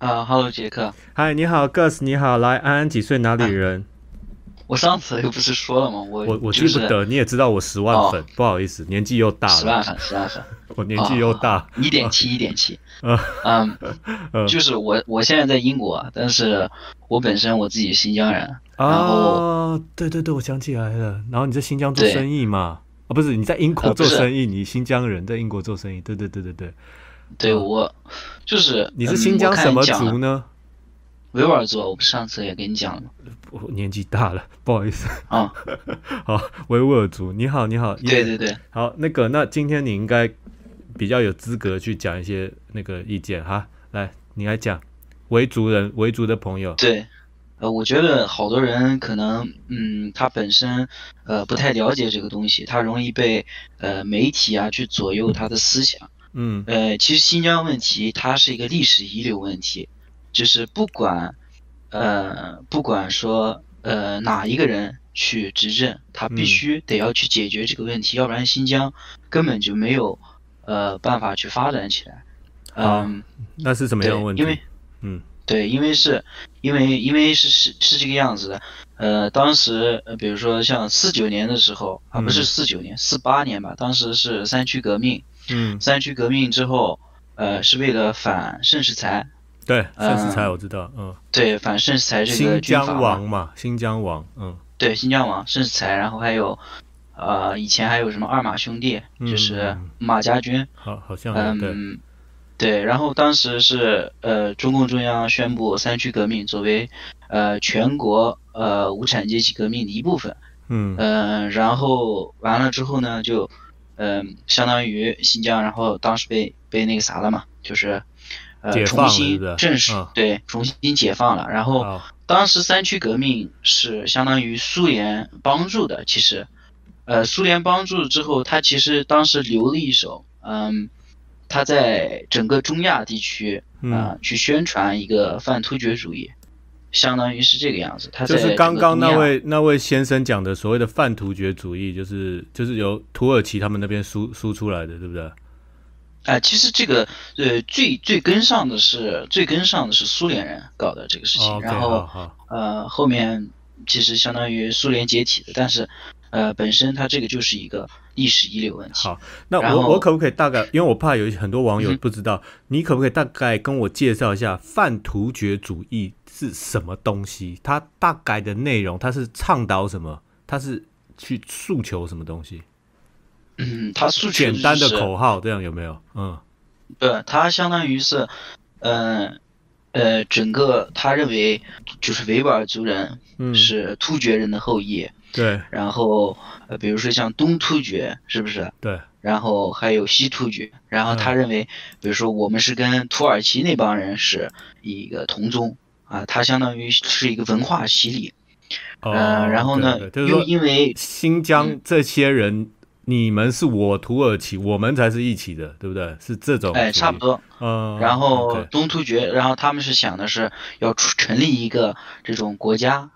啊，Hello，，杰克，嗨，你好，Gus，你好，来，安安几岁，哪里人？我上次又不是说了吗？我我我记不得，你也知道我十万粉，不好意思，年纪又大了，十万粉，十万粉，我年纪又大，一点七，一点七，嗯 嗯，呃就是我我现在在英国，但是我本身我自己新疆人，然后啊，对对对，我想起来了，然后你在新疆做生意嘛？啊，不是，你在英国做生意，你新疆人在英国做生意，对对对对对，对我就是你是嗯新疆什么族呢？维吾尔族，我不是上次也跟你讲了吗？我年纪大了，不好意思，啊，好，维吾尔族，你好，你好，对对对，好，那个，那今天你应该比较有资格去讲一些那个意见哈。来，你来讲，维族人、维族的朋友，对，呃，我觉得好多人可能，嗯，他本身呃不太了解这个东西，他容易被呃媒体啊去左右他的思想。嗯。呃，其实新疆问题它是一个历史遗留问题，就是不管呃不管说呃哪一个人去执政，他必嗯。须得要去解决这个问题，要不然新疆根本就没有呃办法去发展起来。好嗯，那是什么样的问题？因为？嗯。对，因为是，因为因为是是是这个样子的，呃，当时呃，比如说像四九年的时候啊，不是嗯。四九年，四八年吧，当时是三区革命，嗯，三区革命之后，呃，是为了反盛世才，对，盛世才嗯我知道，嗯，对，反盛世才这个新军阀疆王嘛，新疆王，嗯。对，新疆王盛世才，然后还有，呃，以前还有什么二马兄弟，就是嗯。马家军，好，好像。嗯，对，然后当时是呃，中共中央宣布三区革命作为呃全国呃无产阶级革命的一部分，嗯。嗯、然后完了之后呢，就嗯、相当于新疆，然后当时被被那个啥了嘛，就是呃重新正式、嗯对重新解放了，然后好，当时三区革命是相当于苏联帮助的，其实，呃，苏联帮助之后，他其实当时留了一手，嗯，他在整个中亚地区啊、嗯，去宣传一个反突厥主义，相当于是这个样子。他就是刚刚那位那位先生讲的所谓的泛突厥主义，就是就是由土耳其他们那边输输出来的，对不对？哎、其实这个呃最最跟上的是最跟上的是苏联人搞的这个事情，然后呃，后面其实相当于苏联解体的，但是呃，本身它这个就是一个历史遗留问题。好那我我可不可以大概，因为我怕有很多网友不知道，你可不可以大概跟我介绍一下泛突厥主义是什么东西？它大概的内容，它是倡导什么？它是去诉求什么东西？嗯，它诉求简单的口号，这样有没有？嗯对，它相当于是，呃呃，整个他认为就是维吾尔族人嗯，是突厥人的后裔，对。然后呃，比如说像东突厥是不是？对，然后还有西突厥，然后他嗯。认为，比如说我们是跟土耳其那帮人是一个同宗啊，他相当于是一个文化洗礼。哦，呃，然后呢对，对就是又因为新疆这些人，你们是我土耳其，我们才是一起的，对不对？是这种，哎差不。多，嗯，然后东突厥，然后他们是想的是要出成立一个这种国家，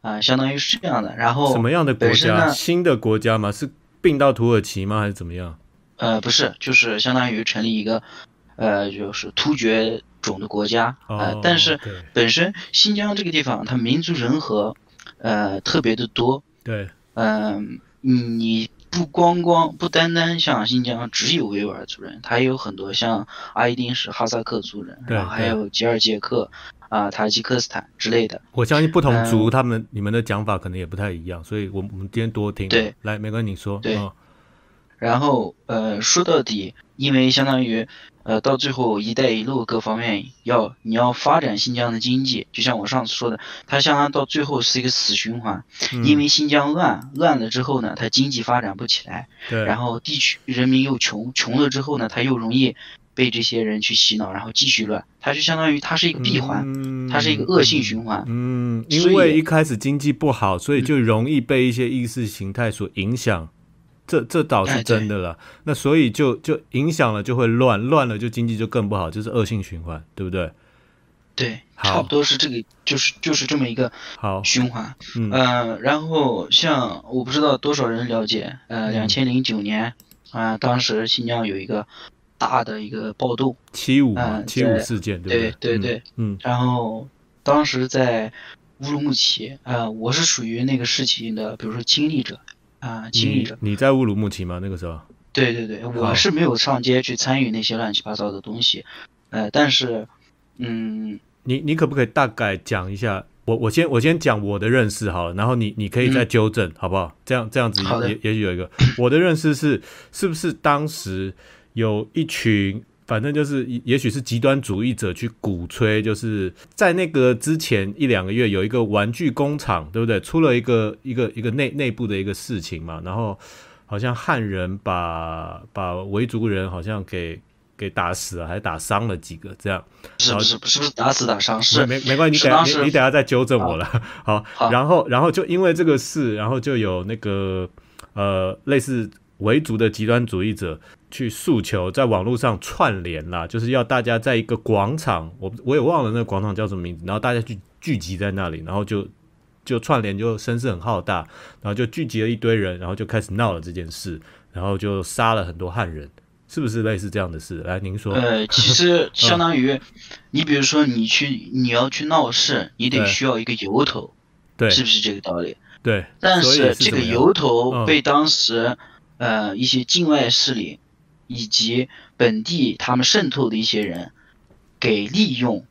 啊，相当于是这样的。然后什么样的国家？新的国家吗？是并到土耳其吗？还是怎么样？呃，不是，就是相当于成立一个，呃，就是突厥种的国家，啊哦，但是本身新疆这个地方，它民族人和，呃，特别的多，对，嗯、你不光光不单单像新疆只有维吾尔族人，他也有很多像阿依丁是哈萨克族人，对然后还有吉尔杰克啊、塔吉克斯坦之类的。我相信不同族嗯他们你们的讲法可能也不太一样，所以我们我们今天多听。对，来，没关系，你说。对嗯然后呃，说到底，因为相当于呃，到最后“一带一路”各方面要你要发展新疆的经济，就像我上次说的，它相当到最后是一个死循环，嗯因为新疆乱乱了之后呢，它经济发展不起来，对，然后地区人民又穷，穷了之后呢，它又容易被这些人去洗脑，然后继续乱，它就相当于它是一个闭环，嗯它是一个恶性循环。嗯，因为一开始经济不好，所以就容易被一些意识形态所影响。这这倒是真的了。那所以就就影响了，就会乱，乱了就经济就更不好，就是恶性循环，对不对？对，差不多是这个，就是就是这么一个好，循环。嗯呃，然后像我不知道多少人了解，呃，嗯两千零九年啊、当时新疆有一个大的一个暴动，七五七五在事件，对不对对对嗯，然后当时在乌鲁木齐，呃，我是属于那个事情的，比如说亲历者，啊、亲历你者，你在乌鲁木齐吗？那个时候？对对对，我是没有上街去参与那些乱七八糟的东西，呃，但是，嗯，你你可不可以大概讲一下？我我先我先讲我的认识好了，然后你你可以再纠正，好不好？这样这样子也也许有一个我的认识是，是不是当时有一群，反正就是也也许是极端主义者去鼓吹，就是在那个之前一两个月有一个玩具工厂，对不对？出了一个一个一个内内部的一个事情嘛，然后好像汉人把把维族人好像给给打死了，还打伤了几个这样。是不是不是不是打死打伤，是没没关系，你等你你等下再纠正我了。好，好 然后然后就因为这个事，然后就有那个呃类似维族的极端主义者去诉求，在网络上串联啦，就是要大家在一个广场，我我也忘了那个广场叫什么名字，然后大家去聚集在那里，然后就就串联就声势很浩大，然后就聚集了一堆人，然后就开始闹了这件事，然后就杀了很多汉人，是不是类似这样的事？来，您说。呃，其实相当于，你比如说你去你要去闹事，你得需要一个由头，对。是不是这个道理？对，但是这个由头嗯。被当时、呃一些境外势力以及本地他们渗透的一些人给利用，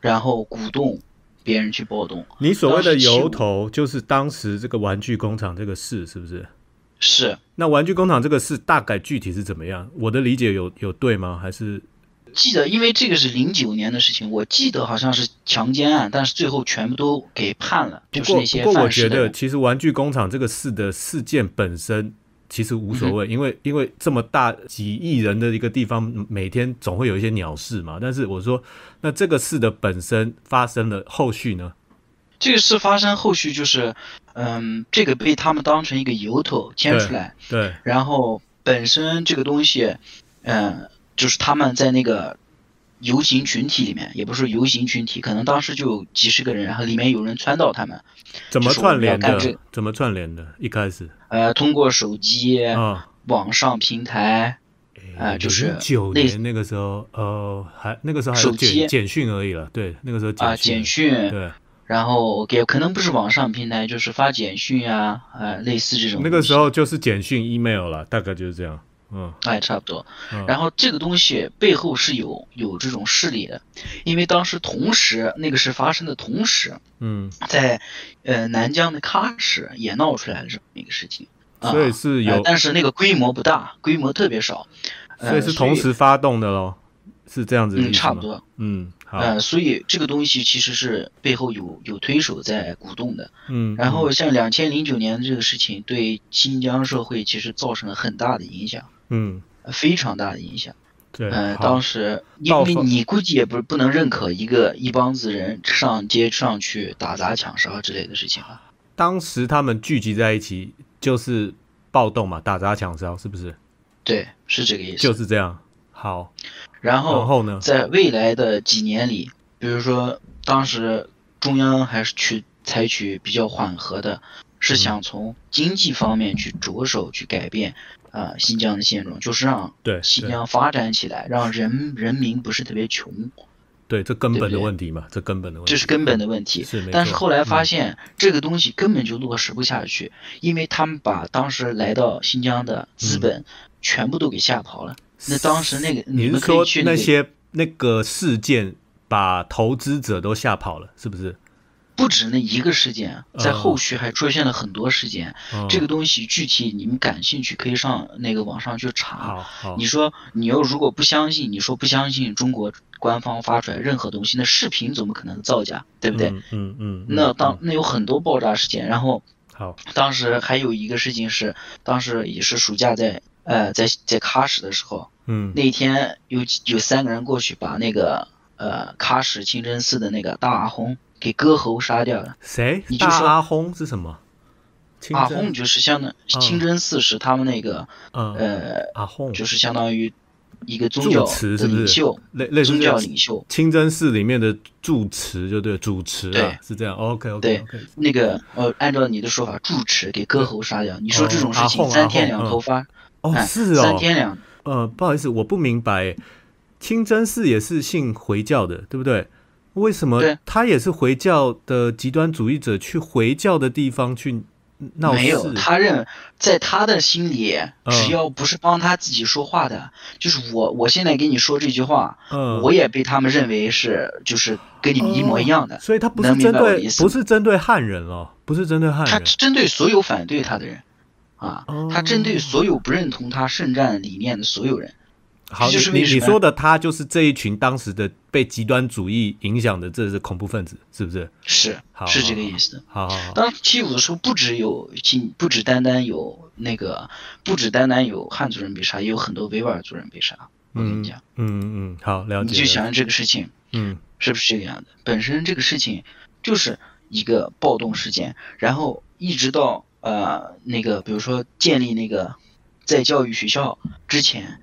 然后鼓动别人去暴动。你所谓的由头，就是当时这个玩具工厂这个事，是不是？是那玩具工厂这个事大概具体是怎么样？我的理解有有对吗？还是记得，因为这个是零九年的事情，我记得好像是强奸案，但是最后全部都给判了，不就是那些过不过我觉得。其实玩具工厂这个事的事件本身其实无所嗯谓，因为因为这么大几亿人的一个地方，每天总会有一些鸟事嘛。但是我说，那这个事的本身发生了，后续呢？这个事发生后续就是，嗯，这个被他们当成一个由头牵出来，对，然后本身这个东西，嗯，就是他们在那个游行群体里面，也不是游行群体，可能当时就有几十个人，然后里面有人撺导他们，怎么串联的？怎么串联的？一开始呃，通过手机、啊，网上平台，呃就是九年那个时候，呃，还那个时候还有手机简简讯而已了。对，那个时候啊、简简讯，对。然后给可能不是网上平台，就是发简讯啊，呃，类似这种。那个时候，就是简讯、email 了，大概就是这样。嗯，哎，差不多。嗯然后这个东西背后是有有这种势力的，因为当时同时那个事发生的同时，嗯，在呃南疆的喀什也闹出来了这么一个事情。啊所以是有呃但是那个规模不大，规模特别少。呃所以是同时发动的喽，是这样子嗯，差不。多。嗯，好，呃，所以这个东西其实是背后有有推手在鼓动的。嗯，然后像两千零九年这个事情，对新疆社会其实造成了很大的影响，嗯，呃非常大的影响。对，呃，当时因为你估计也不是不能认可一个一帮子人上街上去打砸抢杀之类的事情吧？当时他们聚集在一起就是暴动嘛，打砸抢烧，是不是？对，是这个意思。就是这样。好，然然后后呢？在未来的几年里，比如说当时中央还是去采取比较缓和的，是想从经济方面去着手去改变啊、呃新疆的现状，就是让对对新疆发展起来，让人人民不是特别穷，对，这根本的问题嘛，这根本的问题，这是根本的问题。是。但是后来发嗯现这个东西根本就落实不下去，因为他们把当时来到新疆的资本全部都给吓跑了。那当时那个你是们可以说去那些那个事件把投资者都吓跑了，是不是？不止那一个事件，在嗯后续还出现了很多事件。嗯这个东西具体你们感兴趣，可以上那个网上去查。你说你又如果不相信，你说不相信中国官方发出来任何东西，那视频怎么可能造假，对不对？嗯嗯嗯，那当嗯那有很多爆炸事件，然后好当时还有一个事情是，当时也是暑假在呃在在喀什的时候，嗯那一天有有三个人过去把那个呃喀什清真寺的那个大阿訇给割喉杀掉了。谁？你就说大阿訇是什么？阿真訇就是相当嗯清真寺是他们那个嗯呃阿訇就是相当于一个宗住教是不是领袖，类类宗教领袖。清真寺里面的住持就对，主持啊对，是这样。OK OK 对 OK，那个呃，按照你的说法，住持给割喉杀掉，你说这种事情三天两头发，哦哎是哦，三天两呃，不好意思，我不明白，清真寺也是信回教的，对不对？为什么他也是回教的极端主义者去回教的地方去闹事没有，他认在他的心里，嗯只要不是帮他自己说话的，就是我，我现在跟你说这句话，嗯，我也被他们认为是就是跟你们一模一样的。所以他不是针对不是针对汉人哦，不是针对汉人他。针对所有反对他的人，啊哦，他针对所有不认同他圣战理念的所有人。好，这就是你你说的他就是这一群当时的被极端主义影响的，这是恐怖分子，是不是？是好是这个意思。好好好，当时七五的时候，不只有仅不只单单有那个，不只单单有汉族人被杀，也有很多维吾尔族人被杀。我跟嗯你讲，嗯嗯，好，了解。了解你就想这个事情嗯是不是这个样子？本身这个事情就是一个暴动事件，然后一直到呃那个，比如说建立那个在教育学校之前，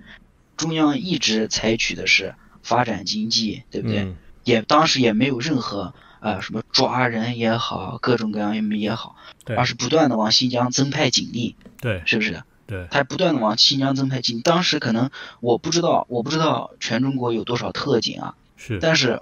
中央一直采取的是发展经济，对不对？嗯也当时也没有任何呃什么抓人也好，各种各样也好，而是不断的往新疆增派警力，对是不是？对，他不断的往新疆增派警。当时可能我不知道，我不知道全中国有多少特警啊，是，但是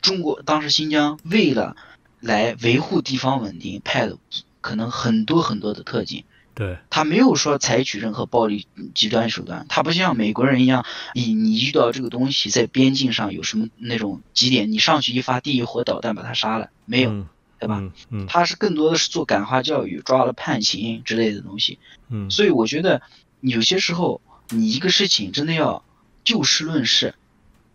中国当时新疆为了来维护地方稳定，派的可能很多很多的特警。对他没有说采取任何暴力极端手段，他不像美国人一样，你你遇到这个东西在边境上有什么那种几点，你上去一发地狱火导弹把他杀了，没有，嗯对吧？嗯嗯他是更多的是做感化教育，抓了判刑之类的东西。嗯所以我觉得有些时候你一个事情真的要就事论事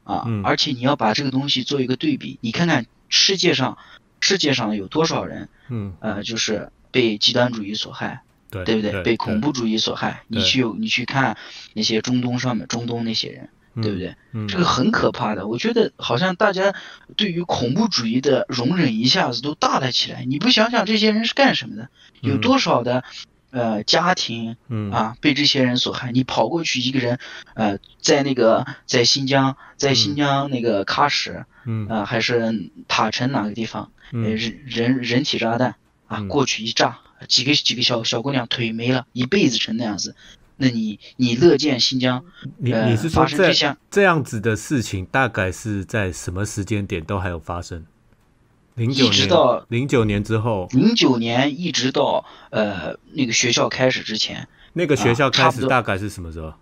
啊，嗯而且你要把这个东西做一个对比，你看看世界上世界上有多少人嗯，呃就是被极端主义所害。对对不对？对，被恐怖主义所害，你去你去看那些中东上面中东那些人，对不？对？嗯，这个很可怕的。我觉得好像大家对于恐怖主义的容忍一下子都大了起来。你不想想这些人是干什么的？有嗯多少的呃家庭嗯啊被这些人所害？你跑过去一个人，呃，在那个在新疆，在新疆那个喀什，嗯呃，还是塔城哪个地方，呃，嗯人人人体炸弹啊，嗯过去一炸，几个几个小小姑娘腿没了，一辈子成那样子。那你你乐见新疆呃你你是说这发生这样子的事情，大概是在什么时间点都还有发生？零九年到零九年之后，零九年一直到呃那个学校开始之前，那个学校开始大概是什么时候？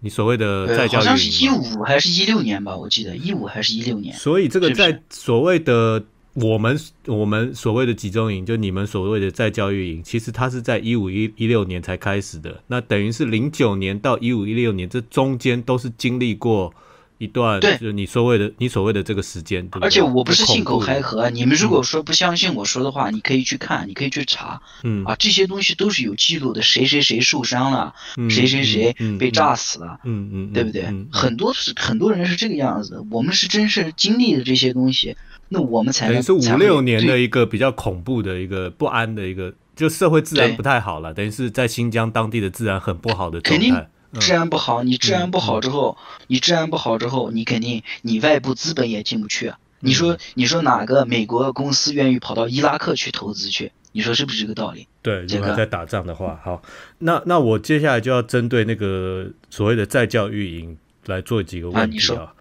你所谓的呃，在教好像是一五还是一六年吧，我记得一五还是一六年。所以这个在所谓的我们我们所谓的集中营，就你们所谓的在教育营，其实它是在一五一一六年才开始的。那等于是零九年到一五一六年，这中间都是经历过一段，对。就是你所谓的你所谓的这个时间，对对？而且我不是信口开河，你们如果说不相信我说的话，你可以去看，你可以去查。嗯。啊，这些东西都是有记录的，谁谁谁受伤了，嗯谁谁谁嗯被炸死了，嗯嗯，对不对？嗯？很多是很多人是这个样子的，我们是真是经历了这些东西，那我们才能等于是五六年的一个比较恐怖的一个不安的一个，就社会治安不太好了，等于是在新疆当地的治安很不好的状态。嗯治安不好，你治安不嗯好之后，你治安不好之后，你肯定你外部资本也进不去啊。你嗯说你说哪个美国公司愿意跑到伊拉克去投资去？你说是不是这个道理？对，这个如果在打仗的话，好，那那我接下来就要针对那个所谓的在教育营来做几个问题啊你说啊。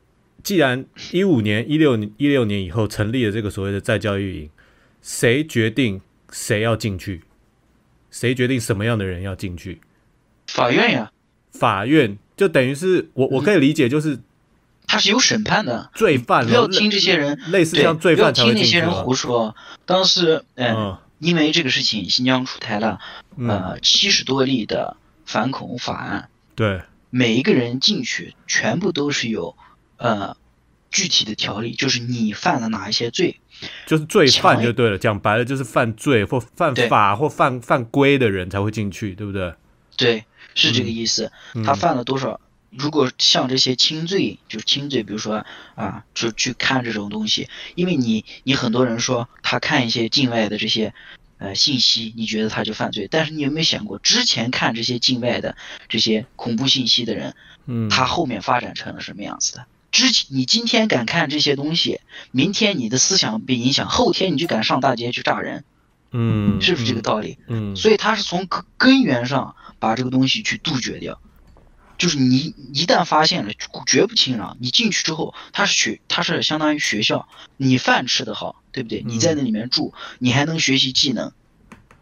既然一五年、一六年、一六年以后成立了这个所谓的在教育营，谁决定谁要进去？谁决定什么样的人要进去？法院呀，法院就等于是我我可以理解，就是他是有审判的。罪犯不要听这些人，类似，像罪犯才会听那些人胡说。当时，嗯，嗯。因为这个事情，新疆出台了嗯，呃七十多例的反恐法案，对，每一个人进去全部都是有呃具体的条例，就是你犯了哪一些罪，就是罪犯就对了，讲白了就是犯罪或犯法或犯犯规的人才会进去，对不对？对，是这个嗯意思。嗯他犯了多少？如果像这些轻罪，就是轻罪，比如说啊，就去看这种东西，因为你你很多人说他看一些境外的这些呃信息，你觉得他就犯罪，但是你有没有想过，之前看这些境外的这些恐怖信息的人，嗯，他后面发展成了什么样子的？之前你今天敢看这些东西，明天你的思想被影响，后天你就敢上大街去炸人，嗯，是不是这个道理？嗯？嗯，所以他是从根根源上把这个东西去杜绝掉。就是你一旦发现了，绝不轻饶。你进去之后，它是学，它是相当于学校，你饭吃得好，对不对？你在那里面住，你还能学习技能，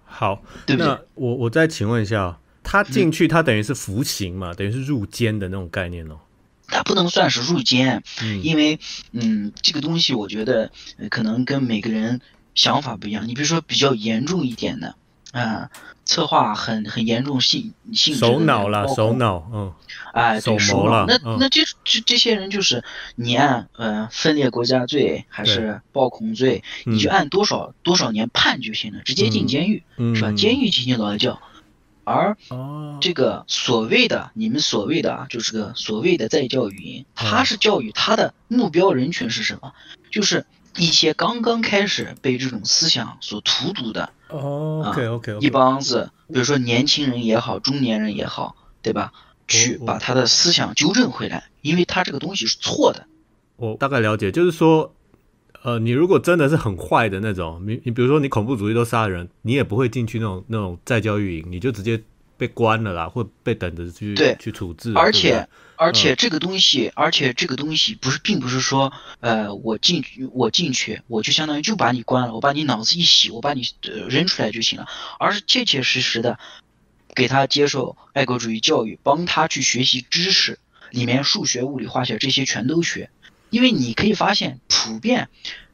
好，对不对？我我再请问一下，他进去，他等于是服刑嘛，等于是入监的那种概念哦。它不能算是入监，嗯因为嗯，这个东西我觉得呃可能跟每个人想法不一样。你比如说比较严重一点的，啊、策划很很严重性性质的首脑啦，包括首脑，嗯，哎，手对，手脑。那、嗯那这这这些人就是你按呃分裂国家罪还是暴恐罪，你就嗯按多少多少年判就行了，直接进嗯监狱、嗯是吧？监狱进行劳教，而哦，这个所谓的你们所谓的啊，就是个所谓的在教育营，它嗯是教育他的目标人群是什么？就是一些刚刚开始被这种思想所荼毒的哦，OK OK 一帮子，比如说年轻人也好，中年人也好，对吧？去把他的思想纠正回来，因为他这个东西是错的。我大概了解，就是说，呃，你如果真的是很坏的那种，你你比如说你恐怖主义都杀人，你也不会进去那种那种再教育营，你就直接被关了啦，或被等着去对。去处置，而且而且这个东西，而且这个东西不是，并不是说，呃，我进去我进去，我就相当于就把你关了，我把你脑子一洗，我把你呃扔出来就行了，而是切切实实的给他接受爱国主义教育，帮他去学习知识，里面数学、物理、化学这些全都学，因为你可以发现，普遍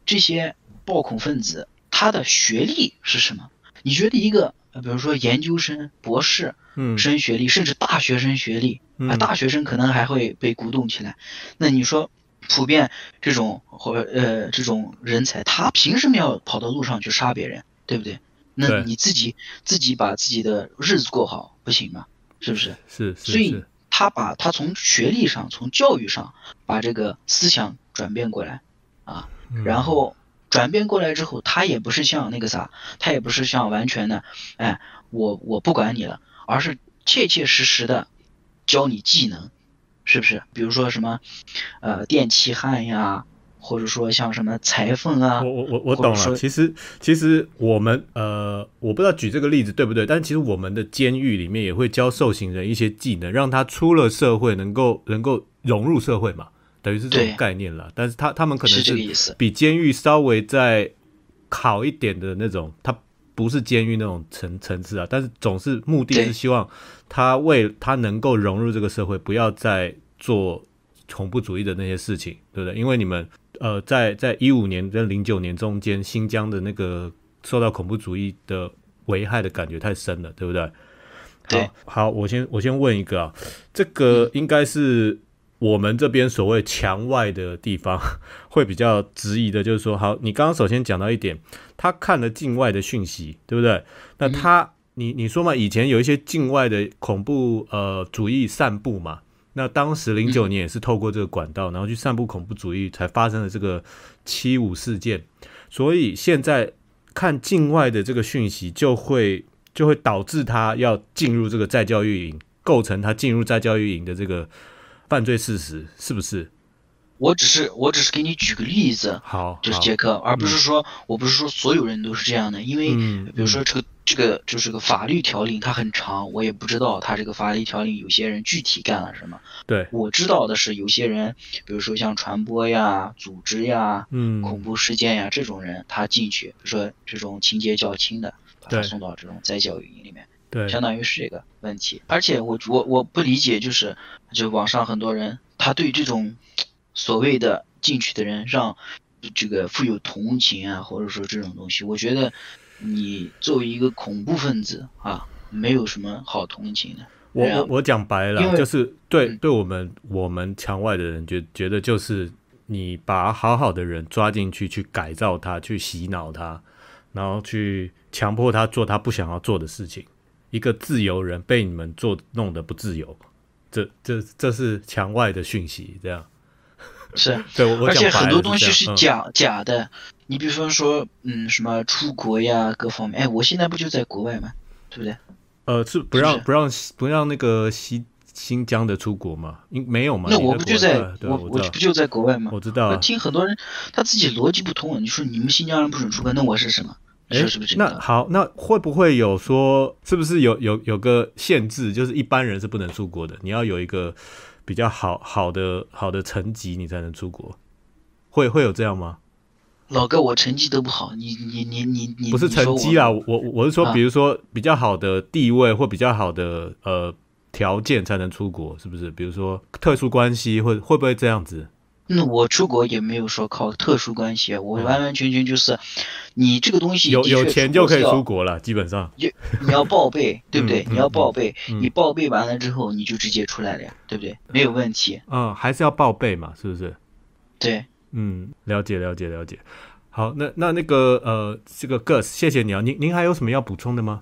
这些暴恐分子他的学历是什么？你觉得一个，呃比如说研究生、博士，嗯生学历，甚至大学生学历啊，嗯大学生可能还会被鼓动起来。那你说，普遍这种或呃这种人才，他凭什么要跑到路上去杀别人，对不对？那你自己自己把自己的日子过好不行吗？是不是？是是所以，他把他从学历上、从教育上把这个思想转变过来啊，嗯然后转变过来之后，他也不是像那个啥，他也不是像完全的，哎，我我不管你了，而是切切实实的教你技能，是不是？比如说什么，呃，电气焊呀，或者说像什么裁缝啊我，我我我懂了。其实其实我们呃，我不知道举这个例子对不对，但其实我们的监狱里面也会教受刑人一些技能，让他出了社会能够能够融入社会嘛，等于是这种概念了。但是他他们可能是。比监狱稍微再好一点的那种，他不是监狱那种层层次啊，但是总是目的是希望他为他能够融入这个社会，不要再做恐怖主义的那些事情，对不对？因为你们呃，在在一五年跟零九年中间，新疆的那个受到恐怖主义的危害的感觉太深了，对不？对好，好，我先我先问一个啊，这个应该是我们这边所谓墙外的地方 会比较质疑的，就是说，好，你刚刚首先讲到一点，他看了境外的讯息，对不对？那他，你你说嘛，以前有一些境外的恐怖呃主义散布嘛，那当时零九年也是透过这个管道，然后去散布恐怖主义，才发生了这个七五事件。所以现在看境外的这个讯息，就会就会导致他要进入这个再教育营，构成他进入再教育营的这个犯罪事实，是不是？我只是我只是给你举个例子，好，就是杰克，而不是说我不是说所有人都是这样的，因为嗯比如说这个这个就是个法律条令，它很长，我也不知道它这个法律条令有些人具体干了什么。对，我知道的是有些人，比如说像传播呀、组织呀、嗯，恐怖事件呀这种人，他进去，比如说这种情节较轻的，把他送到这种再教育营里面。对，相当于是这个问题。而且我我我不理解，就是就网上很多人他对这种所谓的进去的人让这个富有同情啊，或者说这种东西，我觉得你作为一个恐怖分子啊，没有什么好同情的。我我我讲白了就是对嗯对我们我们墙外的人觉觉得就是你把好好的人抓进去，去改造他，去洗脑他，然后去强迫他做他不想要做的事情。一个自由人被你们做弄得不自由，这这这是墙外的讯息，这样。是，对，我我而且很多东西是假、假的。你比方说，嗯，什么出国呀，各方面，哎，我现在不就在国外吗？对不对？呃，是不让不让不让那个新新疆的出国吗？应没有吗？那我不就在我我不就在国外吗？我我知道啊，听很多人他自己逻辑不通，你说你们新疆人不准出国，那我是什么？你说是不是这个道理？那好，那会不会有说，是不是有有有个限制，就是一般人是不能出国的，你要有一个比较好好的好的成绩，你才能出国，会会有这样吗？老哥，我成绩都不好，你你你你你不是成绩啦，我我是说，啊比如说比较好的地位或比较好的呃条件才能出国，是不是？比如说特殊关系，会会不会这样子？那我出国也没有说靠特殊关系，我嗯完完全全就是你这个东西有有钱就可以出国了，基本上。你要报备，对不对？嗯你要报备，嗯你报备完了之后，你就直接出来了呀，对不对？没有问题。嗯，还是要报备嘛，是不是？对，嗯，了解了解了解。好，那那那个呃，这个 Gus，谢谢你啊。您您还有什么要补充的吗？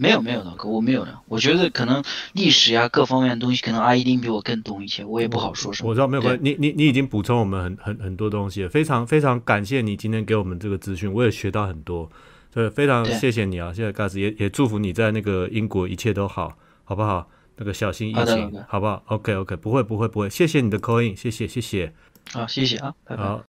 没有没有的哥，我没有的。我觉得可能历史呀各方面的东西，可能阿一丁比我更懂一些，我也不好说什么。我知道没有关系，你你你已经补充我们很很很多东西了，非常非常感谢你今天给我们这个资讯，我也学到很多，对，非常谢谢你啊，谢谢 Gus，也也祝福你在那个英国一切都好，好不好？那个小心疫情好不好？OK OK，不会不会不会，谢谢你的 call in，谢谢谢谢，好，谢谢啊，拜拜。好，